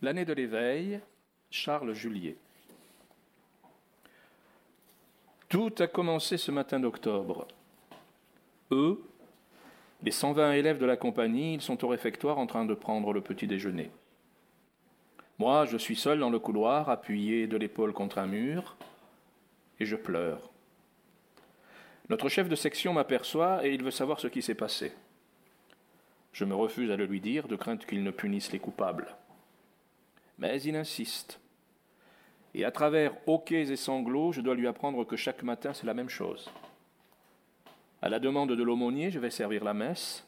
L'année de l'éveil, Charles Julier. Tout a commencé ce matin d'octobre. Eux, les 120 élèves de la compagnie, ils sont au réfectoire en train de prendre le petit déjeuner. Moi, je suis seul dans le couloir, appuyé de l'épaule contre un mur, et je pleure. Notre chef de section m'aperçoit et il veut savoir ce qui s'est passé. Je me refuse à le lui dire, de crainte qu'il ne punisse les coupables. Mais il insiste. Et à travers hoquets et sanglots, je dois lui apprendre que chaque matin c'est la même chose. À la demande de l'aumônier, je vais servir la messe.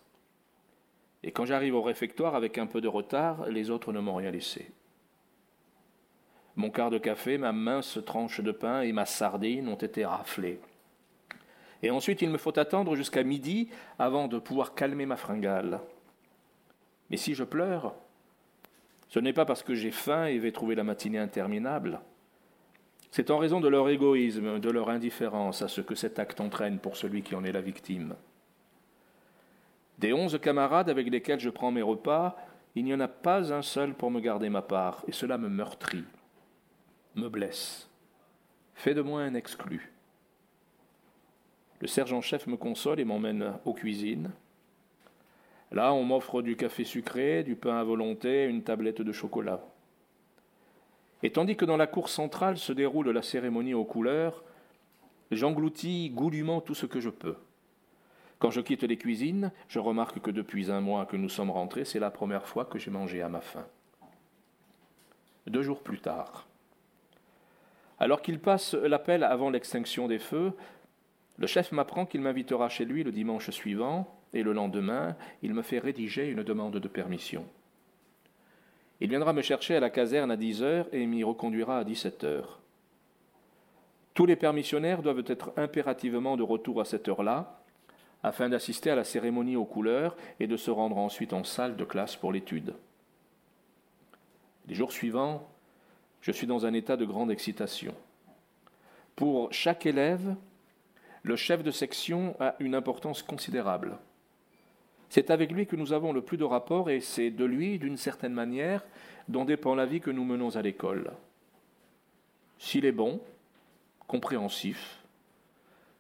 Et quand j'arrive au réfectoire avec un peu de retard, les autres ne m'ont rien laissé. Mon quart de café, ma mince tranche de pain et ma sardine ont été raflés. Et ensuite, il me faut attendre jusqu'à midi avant de pouvoir calmer ma fringale. Mais si je pleure, ce n'est pas parce que j'ai faim et vais trouver la matinée interminable. C'est en raison de leur égoïsme, de leur indifférence à ce que cet acte entraîne pour celui qui en est la victime. Des onze camarades avec lesquels je prends mes repas, il n'y en a pas un seul pour me garder ma part, et cela me meurtrit, me blesse, fait de moi un exclu. Le sergent-chef me console et m'emmène aux cuisines. Là, on m'offre du café sucré, du pain à volonté, une tablette de chocolat. Et tandis que dans la cour centrale se déroule la cérémonie aux couleurs, j'engloutis goulûment tout ce que je peux. Quand je quitte les cuisines, je remarque que depuis un mois que nous sommes rentrés, c'est la première fois que j'ai mangé à ma faim. Deux jours plus tard, alors qu'il passe l'appel avant l'extinction des feux, le chef m'apprend qu'il m'invitera chez lui le dimanche suivant et le lendemain, il me fait rédiger une demande de permission. Il viendra me chercher à la caserne à 10 heures et m'y reconduira à 17 heures. Tous les permissionnaires doivent être impérativement de retour à cette heure-là, afin d'assister à la cérémonie aux couleurs et de se rendre ensuite en salle de classe pour l'étude. Les jours suivants, je suis dans un état de grande excitation. Pour chaque élève, le chef de section a une importance considérable. C'est avec lui que nous avons le plus de rapports et c'est de lui, d'une certaine manière, dont dépend la vie que nous menons à l'école. S'il est bon, compréhensif,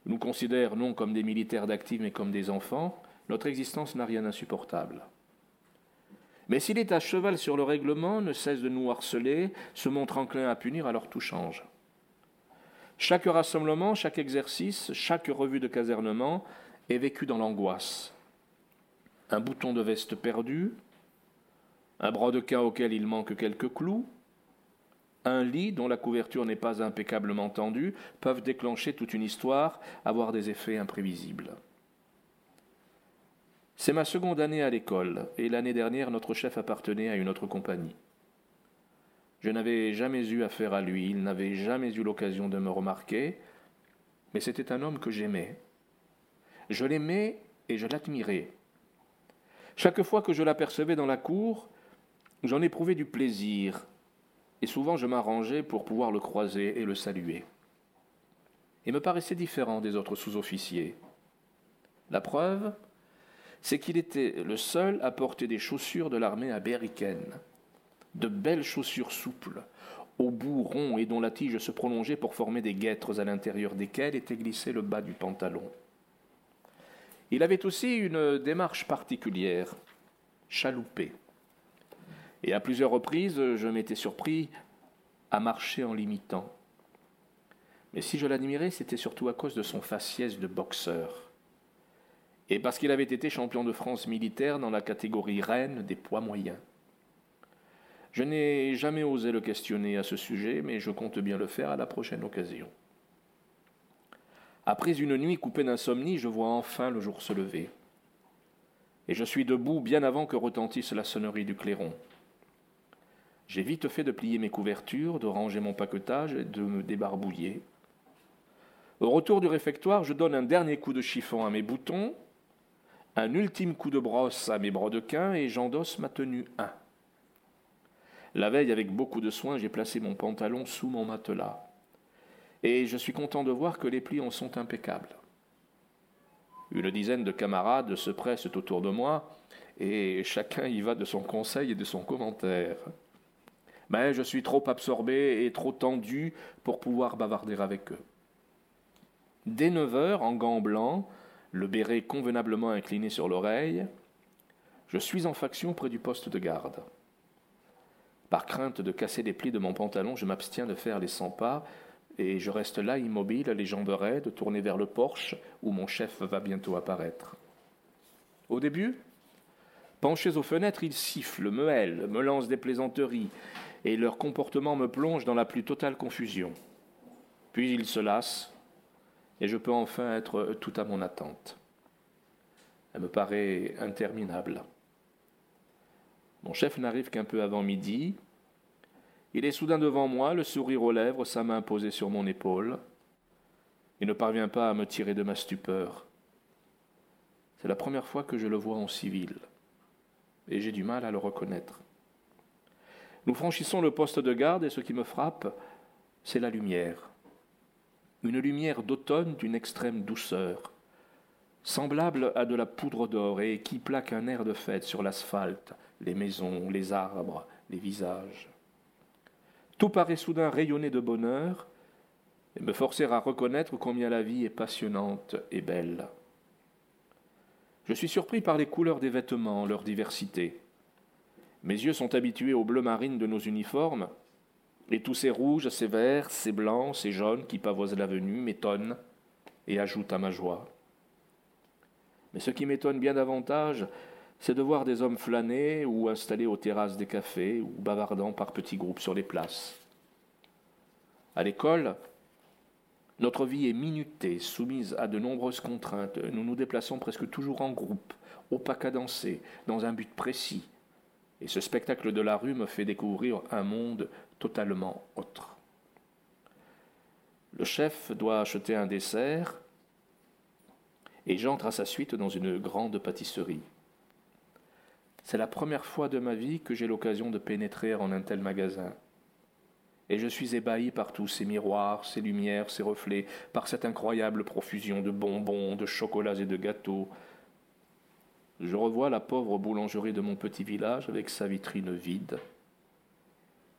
nous considère non comme des militaires d'actifs mais comme des enfants, notre existence n'a rien d'insupportable. Mais s'il est à cheval sur le règlement, ne cesse de nous harceler, se montre enclin à punir, alors tout change. Chaque rassemblement, chaque exercice, chaque revue de casernement est vécu dans l'angoisse un bouton de veste perdu, un brodequin auquel il manque quelques clous, un lit dont la couverture n'est pas impeccablement tendue peuvent déclencher toute une histoire, avoir des effets imprévisibles. C'est ma seconde année à l'école, et l'année dernière notre chef appartenait à une autre compagnie. Je n'avais jamais eu affaire à lui, il n'avait jamais eu l'occasion de me remarquer, mais c'était un homme que j'aimais. Je l'aimais et je l'admirais. Chaque fois que je l'apercevais dans la cour, j'en éprouvais du plaisir, et souvent je m'arrangeais pour pouvoir le croiser et le saluer. Il me paraissait différent des autres sous-officiers. La preuve, c'est qu'il était le seul à porter des chaussures de l'armée américaine, de belles chaussures souples, au bout rond et dont la tige se prolongeait pour former des guêtres à l'intérieur desquelles était glissé le bas du pantalon. Il avait aussi une démarche particulière, chaloupée. Et à plusieurs reprises, je m'étais surpris à marcher en l'imitant. Mais si je l'admirais, c'était surtout à cause de son faciès de boxeur. Et parce qu'il avait été champion de France militaire dans la catégorie reine des poids moyens. Je n'ai jamais osé le questionner à ce sujet, mais je compte bien le faire à la prochaine occasion. Après une nuit coupée d'insomnie, je vois enfin le jour se lever. Et je suis debout bien avant que retentisse la sonnerie du clairon. J'ai vite fait de plier mes couvertures, de ranger mon paquetage et de me débarbouiller. Au retour du réfectoire, je donne un dernier coup de chiffon à mes boutons, un ultime coup de brosse à mes brodequins et j'endosse ma tenue 1. La veille, avec beaucoup de soin, j'ai placé mon pantalon sous mon matelas et je suis content de voir que les plis en sont impeccables. Une dizaine de camarades se pressent autour de moi, et chacun y va de son conseil et de son commentaire. Mais je suis trop absorbé et trop tendu pour pouvoir bavarder avec eux. Dès neuf heures, en gants blancs, le béret convenablement incliné sur l'oreille, je suis en faction près du poste de garde. Par crainte de casser les plis de mon pantalon, je m'abstiens de faire les cent pas et je reste là immobile, les jambes raides, tourné vers le porche où mon chef va bientôt apparaître. Au début, penchés aux fenêtres, ils sifflent, me hèlent, me lancent des plaisanteries, et leur comportement me plonge dans la plus totale confusion. Puis ils se lassent, et je peux enfin être tout à mon attente. Elle me paraît interminable. Mon chef n'arrive qu'un peu avant midi. Il est soudain devant moi, le sourire aux lèvres, sa main posée sur mon épaule. Il ne parvient pas à me tirer de ma stupeur. C'est la première fois que je le vois en civil, et j'ai du mal à le reconnaître. Nous franchissons le poste de garde, et ce qui me frappe, c'est la lumière. Une lumière d'automne d'une extrême douceur, semblable à de la poudre d'or, et qui plaque un air de fête sur l'asphalte, les maisons, les arbres, les visages. Tout paraît soudain rayonner de bonheur et me forcer à reconnaître combien la vie est passionnante et belle. Je suis surpris par les couleurs des vêtements, leur diversité. Mes yeux sont habitués au bleu marine de nos uniformes, et tous ces rouges, ces verts, ces blancs, ces jaunes qui pavoisent l'avenue m'étonnent et ajoutent à ma joie. Mais ce qui m'étonne bien davantage, c'est de voir des hommes flâner ou installés aux terrasses des cafés ou bavardant par petits groupes sur les places. À l'école, notre vie est minutée, soumise à de nombreuses contraintes. Nous nous déplaçons presque toujours en groupe, au pas cadencé, dans un but précis. Et ce spectacle de la rue me fait découvrir un monde totalement autre. Le chef doit acheter un dessert et j'entre à sa suite dans une grande pâtisserie. C'est la première fois de ma vie que j'ai l'occasion de pénétrer en un tel magasin. Et je suis ébahi par tous ces miroirs, ces lumières, ces reflets, par cette incroyable profusion de bonbons, de chocolats et de gâteaux. Je revois la pauvre boulangerie de mon petit village avec sa vitrine vide,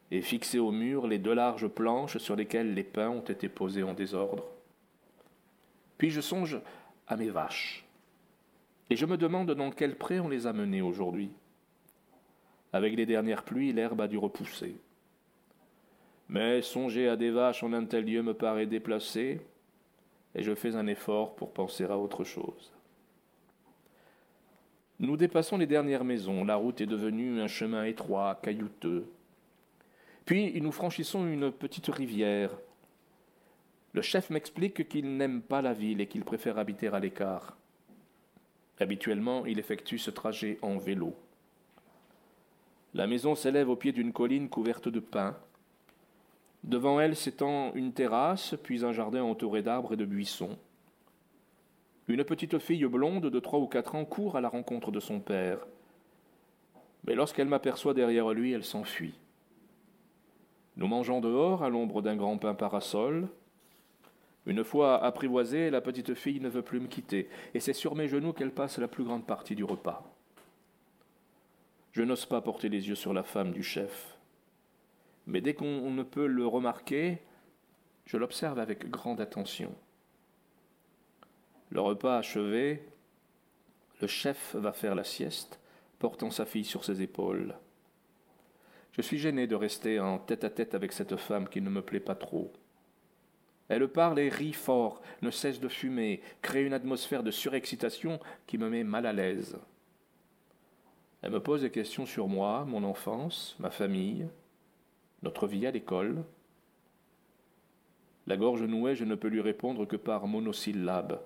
et fixées au mur les deux larges planches sur lesquelles les pains ont été posés en désordre. Puis je songe à mes vaches, et je me demande dans quel pré on les a menées aujourd'hui. Avec les dernières pluies, l'herbe a dû repousser. Mais songer à des vaches en un tel lieu me paraît déplacé, et je fais un effort pour penser à autre chose. Nous dépassons les dernières maisons, la route est devenue un chemin étroit, caillouteux. Puis nous franchissons une petite rivière. Le chef m'explique qu'il n'aime pas la ville et qu'il préfère habiter à l'écart. Habituellement, il effectue ce trajet en vélo. La maison s'élève au pied d'une colline couverte de pins. Devant elle s'étend une terrasse, puis un jardin entouré d'arbres et de buissons. Une petite fille blonde de trois ou quatre ans court à la rencontre de son père. Mais lorsqu'elle m'aperçoit derrière lui, elle s'enfuit. Nous mangeons dehors, à l'ombre d'un grand pin parasol. Une fois apprivoisée, la petite fille ne veut plus me quitter, et c'est sur mes genoux qu'elle passe la plus grande partie du repas. Je n'ose pas porter les yeux sur la femme du chef, mais dès qu'on ne peut le remarquer, je l'observe avec grande attention. Le repas achevé, le chef va faire la sieste, portant sa fille sur ses épaules. Je suis gêné de rester en tête à tête avec cette femme qui ne me plaît pas trop. Elle parle et rit fort, ne cesse de fumer, crée une atmosphère de surexcitation qui me met mal à l'aise. Elle me pose des questions sur moi, mon enfance, ma famille, notre vie à l'école. La gorge nouée, je ne peux lui répondre que par monosyllabes,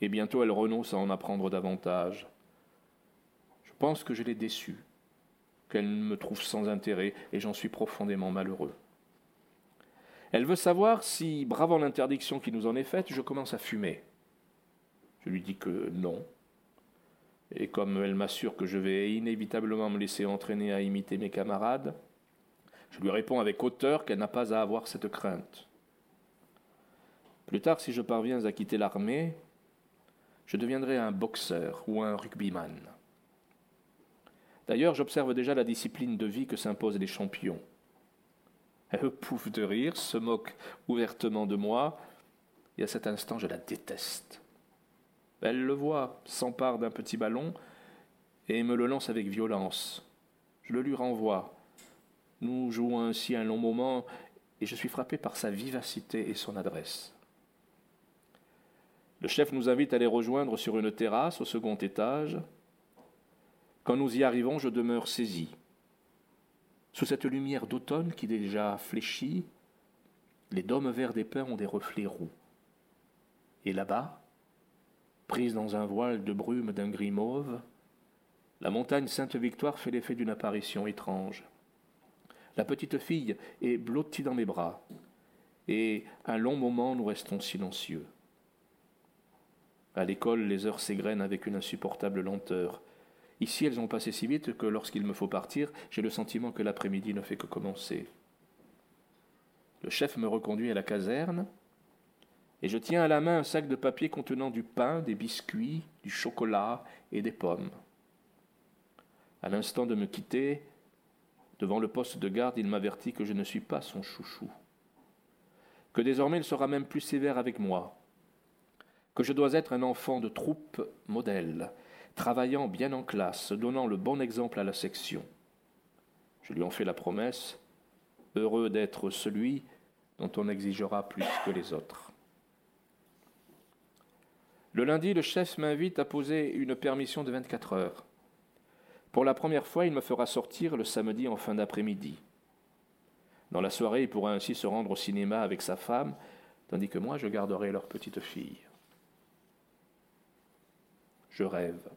et bientôt elle renonce à en apprendre davantage. Je pense que je l'ai déçue, qu'elle me trouve sans intérêt, et j'en suis profondément malheureux. Elle veut savoir si, bravant l'interdiction qui nous en est faite, je commence à fumer. Je lui dis que non. Et comme elle m'assure que je vais inévitablement me laisser entraîner à imiter mes camarades, je lui réponds avec hauteur qu'elle n'a pas à avoir cette crainte. Plus tard, si je parviens à quitter l'armée, je deviendrai un boxeur ou un rugbyman. D'ailleurs, j'observe déjà la discipline de vie que s'imposent les champions. Elle pouffe de rire, se moque ouvertement de moi, et à cet instant je la déteste. Elle le voit, s'empare d'un petit ballon et me le lance avec violence. Je le lui renvoie. Nous jouons ainsi un long moment et je suis frappé par sa vivacité et son adresse. Le chef nous invite à les rejoindre sur une terrasse au second étage. Quand nous y arrivons, je demeure saisi. Sous cette lumière d'automne qui déjà fléchit, les dômes verts des pins ont des reflets roux. Et là-bas, prise dans un voile de brume d'un gris mauve, la montagne Sainte-Victoire fait l'effet d'une apparition étrange. La petite fille est blottie dans mes bras, et un long moment nous restons silencieux. À l'école, les heures s'égrènent avec une insupportable lenteur. Ici, elles ont passé si vite que lorsqu'il me faut partir, j'ai le sentiment que l'après-midi ne fait que commencer. Le chef me reconduit à la caserne, et je tiens à la main un sac de papier contenant du pain, des biscuits, du chocolat et des pommes. À l'instant de me quitter, devant le poste de garde, il m'avertit que je ne suis pas son chouchou, que désormais il sera même plus sévère avec moi, que je dois être un enfant de troupe modèle, travaillant bien en classe, donnant le bon exemple à la section. Je lui en fais la promesse, heureux d'être celui dont on exigera plus que les autres. Le lundi, le chef m'invite à poser une permission de 24 heures. Pour la première fois, il me fera sortir le samedi en fin d'après-midi. Dans la soirée, il pourra ainsi se rendre au cinéma avec sa femme, tandis que moi, je garderai leur petite fille. Je rêve.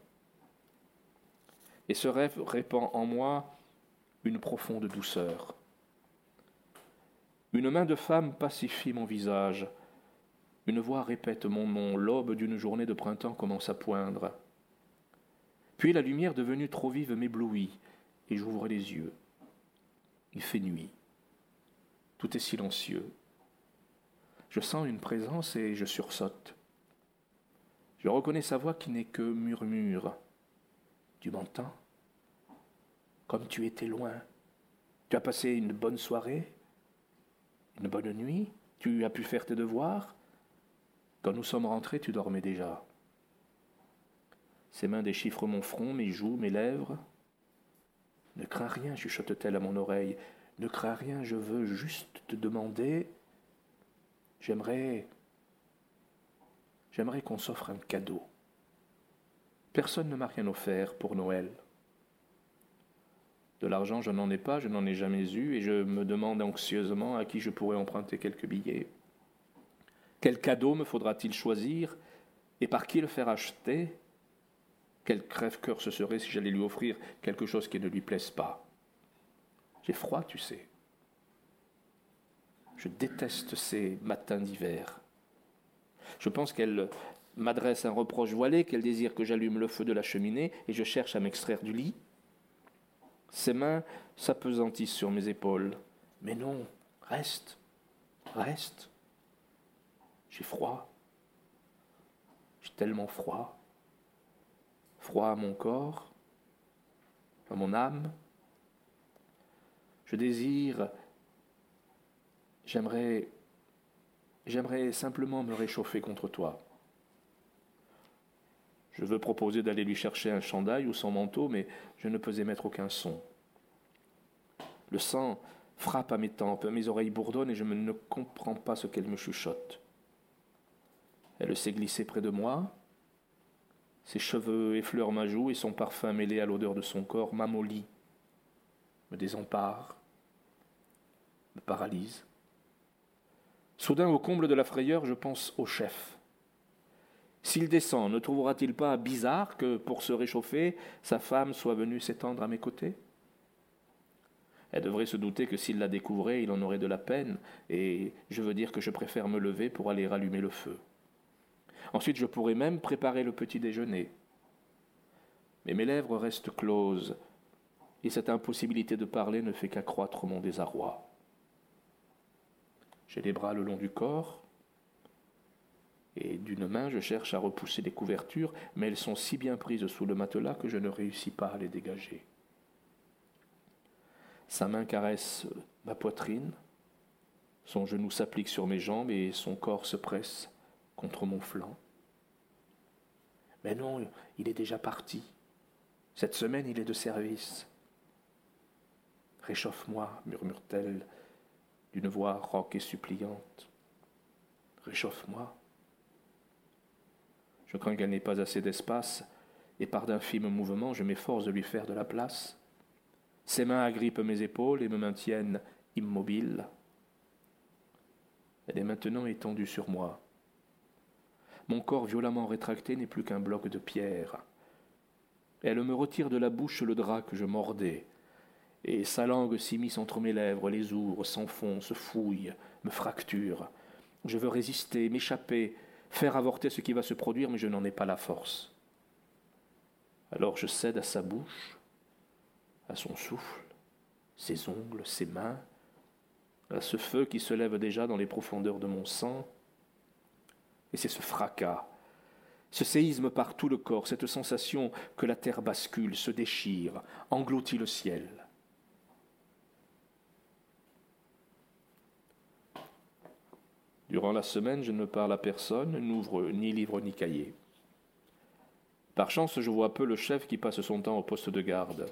Et ce rêve répand en moi une profonde douceur. Une main de femme pacifie mon visage. Une voix répète mon nom. L'aube d'une journée de printemps commence à poindre. Puis la lumière devenue trop vive m'éblouit, et j'ouvre les yeux. Il fait nuit. Tout est silencieux. Je sens une présence et je sursaute. Je reconnais sa voix qui n'est que murmure. Tu m'entends? Comme tu étais loin. Tu as passé une bonne soirée? Une bonne nuit? Tu as pu faire tes devoirs? Quand nous sommes rentrés, tu dormais déjà. Ses mains déchiffrent mon front, mes joues, mes lèvres. Ne crains rien, chuchote-t-elle à mon oreille. Ne crains rien, je veux juste te demander. J'aimerais. J'aimerais qu'on s'offre un cadeau. Personne ne m'a rien offert pour Noël. De l'argent, je n'en ai pas, je n'en ai jamais eu, et je me demande anxieusement à qui je pourrais emprunter quelques billets. Quel cadeau me faudra-t-il choisir, et par qui le faire acheter? Quel crève-cœur ce serait si j'allais lui offrir quelque chose qui ne lui plaise pas? J'ai froid, tu sais. Je déteste ces matins d'hiver. Je pense qu'elle m'adresse un reproche voilé, qu'elle désire que j'allume le feu de la cheminée et je cherche à m'extraire du lit. Ses mains s'apesantissent sur mes épaules. Mais non, reste, reste. J'ai froid. J'ai tellement froid froid à mon corps, à mon âme. Je désire, j'aimerais, j'aimerais simplement me réchauffer contre toi. Je veux proposer d'aller lui chercher un chandail ou son manteau, mais je ne peux émettre aucun son. Le sang frappe à mes tempes, mes oreilles bourdonnent et je ne comprends pas ce qu'elle me chuchote. Elle s'est glissée près de moi, ses cheveux effleurent ma joue et son parfum mêlé à l'odeur de son corps m'amollit, me désempare, me paralyse. Soudain, au comble de la frayeur, je pense au chef. S'il descend, ne trouvera-t-il pas bizarre que, pour se réchauffer, sa femme soit venue s'étendre à mes côtés? Elle devrait se douter que s'il la découvrait, il en aurait de la peine, et je veux dire que je préfère me lever pour aller rallumer le feu. Ensuite, je pourrais même préparer le petit déjeuner. Mais mes lèvres restent closes, et cette impossibilité de parler ne fait qu'accroître mon désarroi. J'ai les bras le long du corps, et d'une main je cherche à repousser les couvertures, mais elles sont si bien prises sous le matelas que je ne réussis pas à les dégager. Sa main caresse ma poitrine, Son genou s'applique sur mes jambes et son corps se presse contre mon flanc. Mais non, il est déjà parti. Cette semaine, il est de service. Réchauffe-moi, murmure-t-elle d'une voix rauque et suppliante. Réchauffe-moi. Je crains qu'elle n'ait pas assez d'espace, et par d'infimes mouvements, je m'efforce de lui faire de la place. Ses mains agrippent mes épaules et me maintiennent immobile. Elle est maintenant étendue sur moi. Mon corps violemment rétracté n'est plus qu'un bloc de pierre. Elle me retire de la bouche le drap que je mordais, et sa langue s'immisce entre mes lèvres, les ouvre, s'enfonce, fouille, me fracture. Je veux résister, m'échapper, faire avorter ce qui va se produire, mais je n'en ai pas la force. Alors je cède à sa bouche, à son souffle, ses ongles, ses mains, à ce feu qui se lève déjà dans les profondeurs de mon sang. Et c'est ce fracas, ce séisme par tout le corps, cette sensation que la terre bascule, se déchire, engloutit le ciel. Durant la semaine, je ne parle à personne, n'ouvre ni livre ni cahier. Par chance, je vois peu le chef qui passe son temps au poste de garde.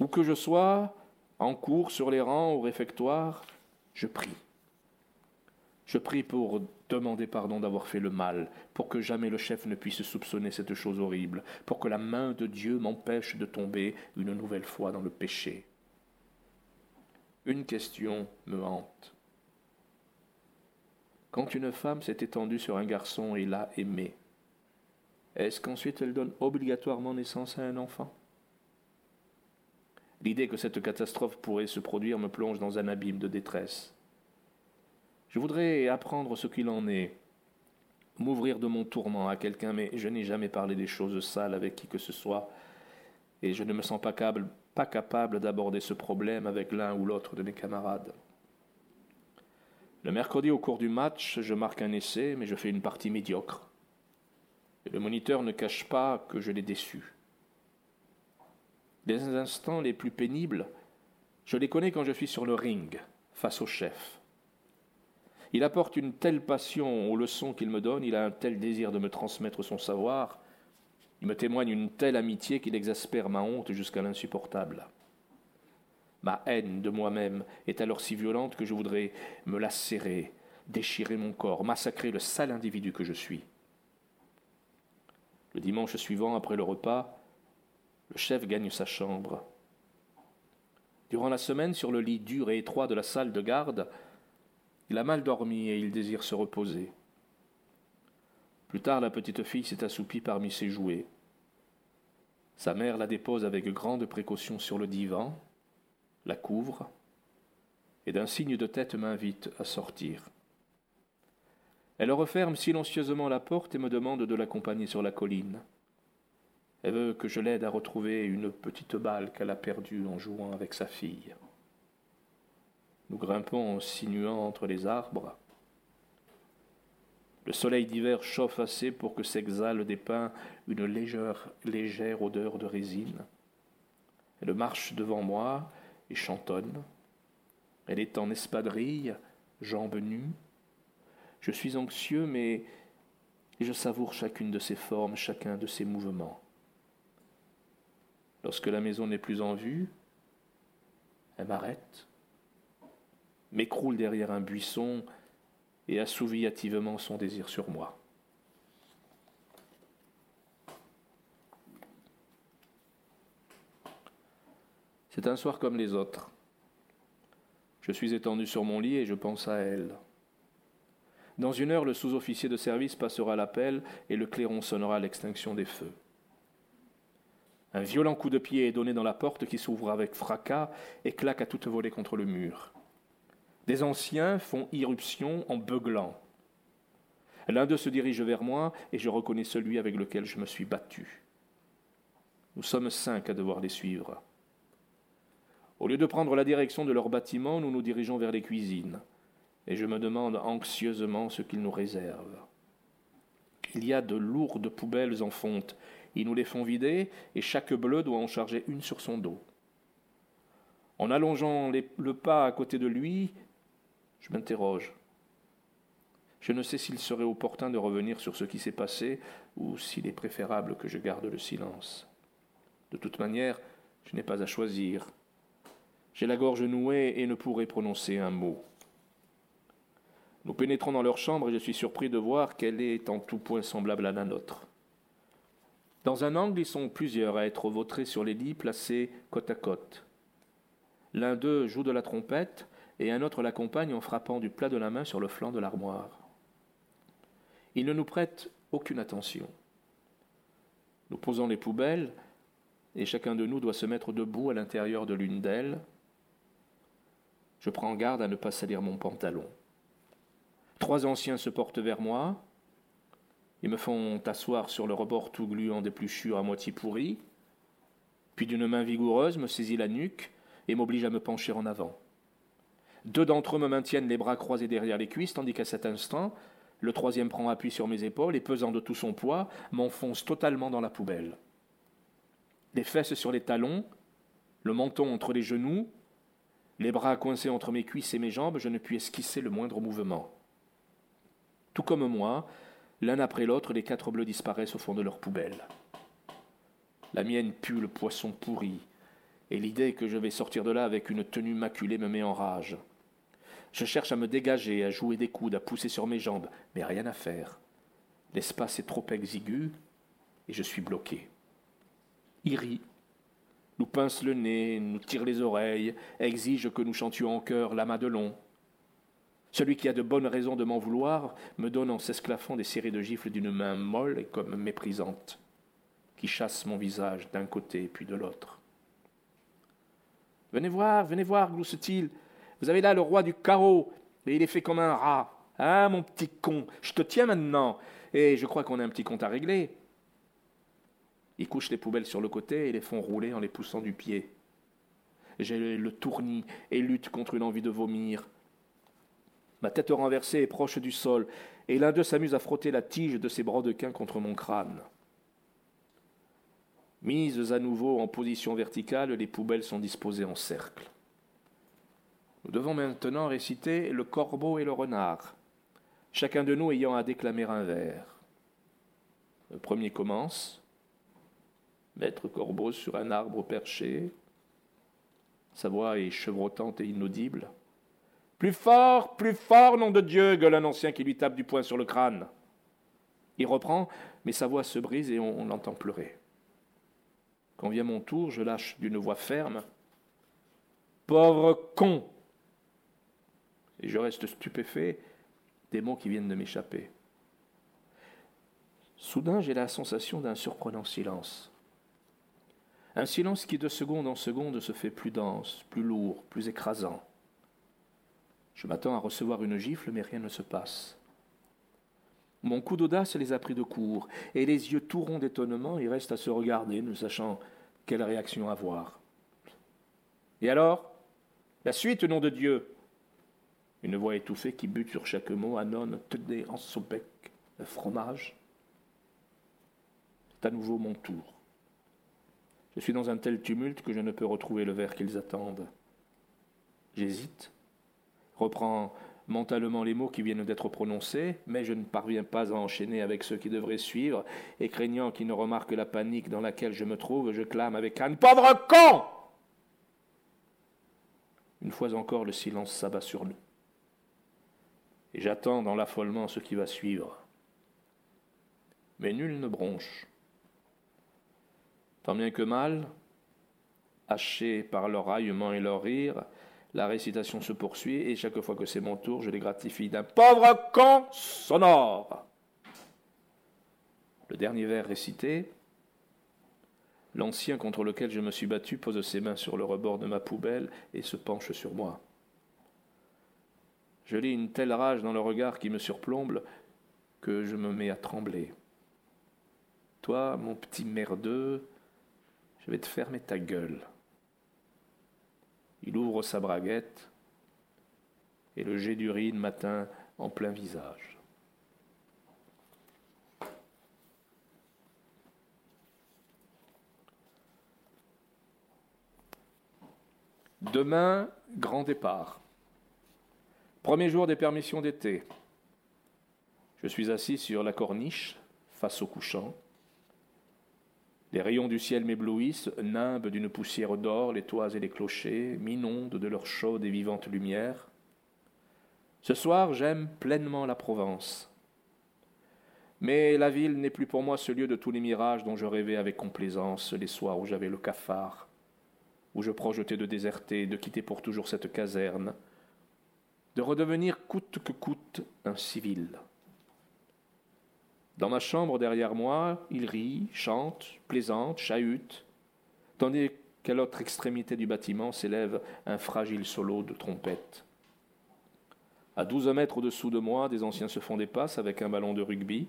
Où que je sois, en cours, sur les rangs, au réfectoire, je prie. Je prie pour demander pardon d'avoir fait le mal, pour que jamais le chef ne puisse soupçonner cette chose horrible, pour que la main de Dieu m'empêche de tomber une nouvelle fois dans le péché. Une question me hante. Quand une femme s'est étendue sur un garçon et l'a aimé, est-ce qu'ensuite elle donne obligatoirement naissance à un enfant? L'idée que cette catastrophe pourrait se produire me plonge dans un abîme de détresse. Je voudrais apprendre ce qu'il en est, m'ouvrir de mon tourment à quelqu'un, mais je n'ai jamais parlé des choses sales avec qui que ce soit, et je ne me sens pas capable, d'aborder ce problème avec l'un ou l'autre de mes camarades. Le mercredi, au cours du match, je marque un essai, mais je fais une partie médiocre. Et le moniteur ne cache pas que je l'ai déçu. Les instants les plus pénibles, je les connais quand je suis sur le ring, face au chef. Il apporte une telle passion aux leçons qu'il me donne, il a un tel désir de me transmettre son savoir, il me témoigne une telle amitié qu'il exaspère ma honte jusqu'à l'insupportable. Ma haine de moi-même est alors si violente que je voudrais me lacérer, déchirer mon corps, massacrer le sale individu que je suis. Le dimanche suivant, après le repas, le chef gagne sa chambre. Durant la semaine, sur le lit dur et étroit de la salle de garde, il a mal dormi et il désire se reposer. Plus tard, la petite fille s'est assoupie parmi ses jouets. Sa mère la dépose avec grande précaution sur le divan, la couvre, et d'un signe de tête m'invite à sortir. Elle referme silencieusement la porte et me demande de l'accompagner sur la colline. Elle veut que je l'aide à retrouver une petite balle qu'elle a perdue en jouant avec sa fille. Nous grimpons en sinuant entre les arbres. Le soleil d'hiver chauffe assez pour que s'exhale des pins une légère, légère odeur de résine. Elle marche devant moi, et chantonne. Elle est en espadrille, jambes nues. Je suis anxieux, mais je savoure chacune de ses formes, chacun de ses mouvements. Lorsque la maison n'est plus en vue, elle m'arrête, m'écroule derrière un buisson et assouvit hâtivement son désir sur moi. C'est un soir comme les autres. Je suis étendu sur mon lit et je pense à elle. Dans une heure, le sous-officier de service passera l'appel et le clairon sonnera l'extinction des feux. Un violent coup de pied est donné dans la porte qui s'ouvre avec fracas et claque à toute volée contre le mur. Des anciens font irruption en beuglant. L'un d'eux se dirige vers moi et je reconnais celui avec lequel je me suis battu. Nous sommes cinq à devoir les suivre. Au lieu de prendre la direction de leur bâtiment, nous nous dirigeons vers les cuisines, et je me demande anxieusement ce qu'ils nous réservent. Il y a de lourdes poubelles en fonte. Ils nous les font vider, et chaque bleu doit en charger une sur son dos. En allongeant le pas à côté de lui, Je m'interroge. Je ne sais s'il serait opportun de revenir sur ce qui s'est passé ou s'il est préférable que je garde le silence. De toute manière, je n'ai pas à choisir. J'ai la gorge nouée et ne pourrai prononcer un mot. Nous pénétrons dans leur chambre et je suis surpris de voir qu'elle est en tout point semblable à la nôtre. Dans un angle, ils sont plusieurs à être vautrés sur les lits placés côte à côte. L'un d'eux joue de la trompette et un autre l'accompagne en frappant du plat de la main sur le flanc de l'armoire. Ils ne nous prêtent aucune attention. Nous posons les poubelles et chacun de nous doit se mettre debout à l'intérieur de l'une d'elles. Je prends garde à ne pas salir mon pantalon. Trois anciens se portent vers moi. Ils me font asseoir sur le rebord tout gluant d'épluchures à moitié pourries, puis d'une main vigoureuse me saisit la nuque et m'oblige à me pencher en avant. Deux d'entre eux me maintiennent les bras croisés derrière les cuisses, tandis qu'à cet instant, le troisième prend appui sur mes épaules et, pesant de tout son poids, m'enfonce totalement dans la poubelle. Les fesses sur les talons, le menton entre les genoux, les bras coincés entre mes cuisses et mes jambes, je ne puis esquisser le moindre mouvement. Tout comme moi, l'un après l'autre, les quatre bleus disparaissent au fond de leur poubelle. La mienne pue le poisson pourri, et l'idée que je vais sortir de là avec une tenue maculée me met en rage. Je cherche à me dégager, à jouer des coudes, à pousser sur mes jambes, mais rien à faire. L'espace est trop exigu et je suis bloqué. Il rit, nous pince le nez, nous tire les oreilles, exige que nous chantions en chœur la Madelon. Celui qui a de bonnes raisons de m'en vouloir me donne en s'esclaffant des séries de gifles d'une main molle et comme méprisante, qui chasse mon visage d'un côté puis de l'autre. Venez voir, venez voir, glousse-t-il, vous avez là le roi du carreau, et il est fait comme un rat. Ah, mon petit con, je te tiens maintenant, et je crois qu'on a un petit compte à régler. Il couche les poubelles sur le côté et les font rouler en les poussant du pied. J'ai le tournis et lutte contre une envie de vomir. Ma tête renversée est proche du sol, et l'un d'eux s'amuse à frotter la tige de ses brodequins contre mon crâne. Mises à nouveau en position verticale, les poubelles sont disposées en cercle. Nous devons maintenant réciter le corbeau et le renard, chacun de nous ayant à déclamer un vers. Le premier commence. Maître corbeau sur un arbre perché. Sa voix est chevrotante et inaudible. Plus fort, plus fort, nom de Dieu, gueule un ancien qui lui tape du poing sur le crâne. Il reprend, mais sa voix se brise et on, on l'entend pleurer. Quand vient mon tour, je lâche d'une voix ferme. Pauvre con et je reste stupéfait des mots qui viennent de m'échapper. Soudain, j'ai la sensation d'un surprenant silence. Un silence qui de seconde en seconde se fait plus dense, plus lourd, plus écrasant. Je m'attends à recevoir une gifle, mais rien ne se passe. Mon coup d'audace les a pris de court, et les yeux tout ronds d'étonnement, ils restent à se regarder, ne sachant quelle réaction avoir. Et alors? La suite, nom de Dieu une voix étouffée qui bute sur chaque mot. Anon, tenez en son bec le fromage. C'est à nouveau mon tour. Je suis dans un tel tumulte que je ne peux retrouver le verre qu'ils attendent. J'hésite, reprends mentalement les mots qui viennent d'être prononcés, mais je ne parviens pas à enchaîner avec ceux qui devraient suivre, et craignant qu'ils ne remarquent la panique dans laquelle je me trouve, je clame avec un pauvre con Une fois encore, le silence s'abat sur nous et j'attends dans l'affolement ce qui va suivre. Mais nul ne bronche. Tant bien que mal, haché par leur raillement et leur rire, la récitation se poursuit et chaque fois que c'est mon tour, je les gratifie d'un pauvre con sonore. Le dernier vers récité, l'ancien contre lequel je me suis battu pose ses mains sur le rebord de ma poubelle et se penche sur moi. Je lis une telle rage dans le regard qui me surplombe que je me mets à trembler. Toi, mon petit merdeux, je vais te fermer ta gueule. Il ouvre sa braguette et le jet d'urine m'atteint en plein visage. Demain, grand départ. Premier jour des permissions d'été. Je suis assis sur la corniche, face au couchant. Les rayons du ciel m'éblouissent, nimbent d'une poussière d'or les toits et les clochers, m'inondent de leur chaude et vivante lumière. Ce soir, j'aime pleinement la Provence. Mais la ville n'est plus pour moi ce lieu de tous les mirages dont je rêvais avec complaisance les soirs où j'avais le cafard, où je projetais de déserter, de quitter pour toujours cette caserne, de redevenir coûte que coûte un civil. Dans ma chambre derrière moi, il rit, chante, plaisante, chahute, tandis qu'à l'autre extrémité du bâtiment s'élève un fragile solo de trompette. À douze mètres au-dessous de moi, des anciens se font des passes avec un ballon de rugby.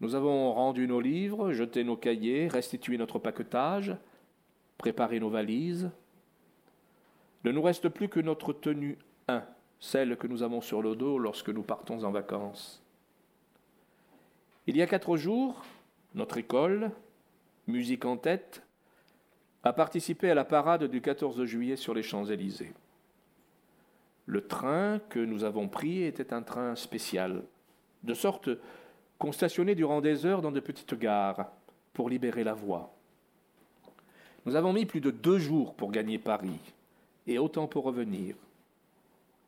Nous avons rendu nos livres, jeté nos cahiers, restitué notre paquetage, préparé nos valises. Ne nous reste plus que notre tenue 1, celle que nous avons sur le dos lorsque nous partons en vacances. Il y a quatre jours, notre école, musique en tête, a participé à la parade du 14 juillet sur les Champs-Élysées. Le train que nous avons pris était un train spécial, de sorte qu'on stationnait durant des heures dans de petites gares pour libérer la voie. Nous avons mis plus de deux jours pour gagner Paris, et autant pour revenir.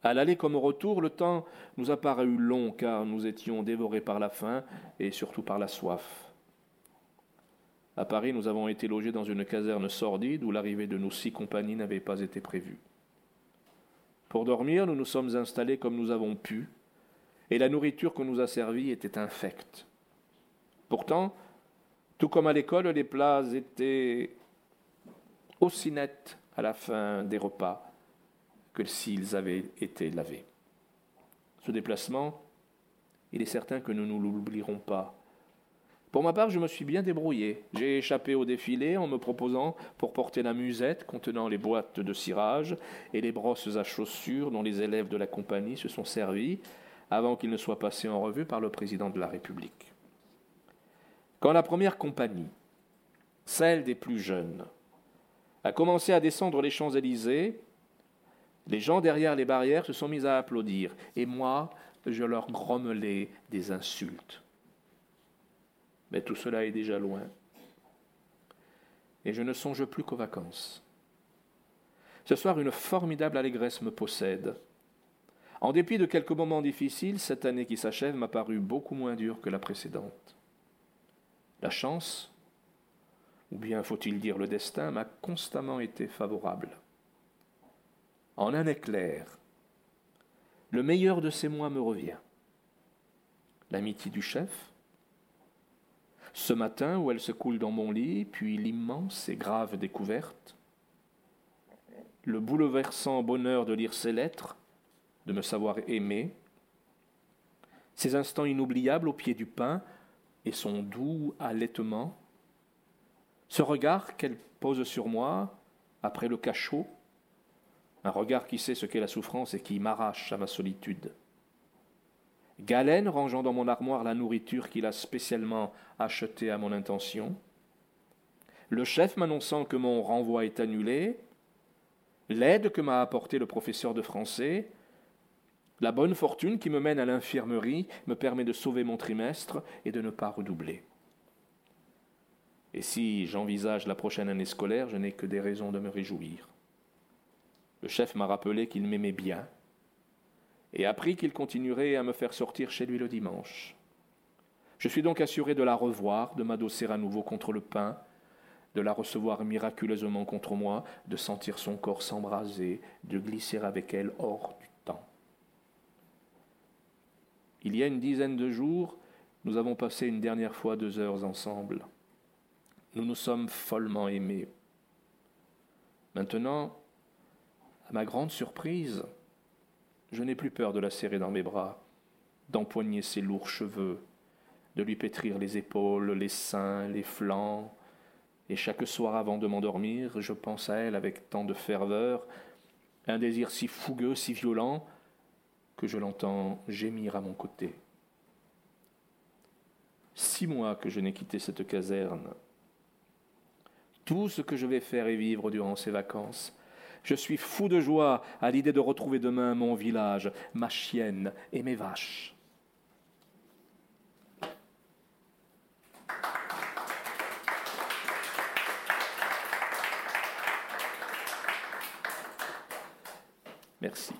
À l'aller comme au retour, le temps nous a paru long car nous étions dévorés par la faim et surtout par la soif. À Paris, nous avons été logés dans une caserne sordide où l'arrivée de nos six compagnies n'avait pas été prévue. Pour dormir, nous nous sommes installés comme nous avons pu, et la nourriture qu'on nous a servie était infecte. Pourtant, tout comme à l'école, les plats étaient aussi nets à la fin des repas que s'ils avaient été lavés. Ce déplacement, il est certain que nous ne l'oublierons pas. Pour ma part, je me suis bien débrouillé. J'ai échappé au défilé en me proposant pour porter la musette contenant les boîtes de cirage et les brosses à chaussures dont les élèves de la compagnie se sont servis avant qu'ils ne soient passés en revue par le président de la République. Quand la première compagnie, celle des plus jeunes, a commencé à descendre les Champs-Élysées, les gens derrière les barrières se sont mis à applaudir, et moi, je leur grommelais des insultes. Mais tout cela est déjà loin, et je ne songe plus qu'aux vacances. Ce soir, une formidable allégresse me possède. En dépit de quelques moments difficiles, cette année qui s'achève m'a paru beaucoup moins dure que la précédente. La chance, ou bien faut-il dire le destin, m'a constamment été favorable en un éclair, le meilleur de ces mois me revient. L'amitié du chef, ce matin où elle se coule dans mon lit, puis l'immense et grave découverte, le bouleversant bonheur de lire ses lettres, de me savoir aimer, ces instants inoubliables au pied du pain et son doux allaitement, ce regard qu'elle pose sur moi après le cachot, un regard qui sait ce qu'est la souffrance et qui m'arrache à ma solitude. Galène rangeant dans mon armoire la nourriture qu'il a spécialement achetée à mon intention. Le chef m'annonçant que mon renvoi est annulé. L'aide que m'a apportée le professeur de français. La bonne fortune qui me mène à l'infirmerie me permet de sauver mon trimestre et de ne pas redoubler. Et si j'envisage la prochaine année scolaire, je n'ai que des raisons de me réjouir. Le chef m'a rappelé qu'il m'aimait bien et appris qu'il continuerait à me faire sortir chez lui le dimanche. Je suis donc assuré de la revoir, de m'adosser à nouveau contre le pain, de la recevoir miraculeusement contre moi, de sentir son corps s'embraser, de glisser avec elle hors du temps. Il y a une dizaine de jours, nous avons passé une dernière fois deux heures ensemble. Nous nous sommes follement aimés. Maintenant, à ma grande surprise, je n'ai plus peur de la serrer dans mes bras, d'empoigner ses lourds cheveux, de lui pétrir les épaules, les seins, les flancs, et chaque soir avant de m'endormir, je pense à elle avec tant de ferveur, un désir si fougueux, si violent, que je l'entends gémir à mon côté. Six mois que je n'ai quitté cette caserne. Tout ce que je vais faire et vivre durant ces vacances, Je suis fou de joie à l'idée de retrouver demain mon village, ma chienne et mes vaches. Merci.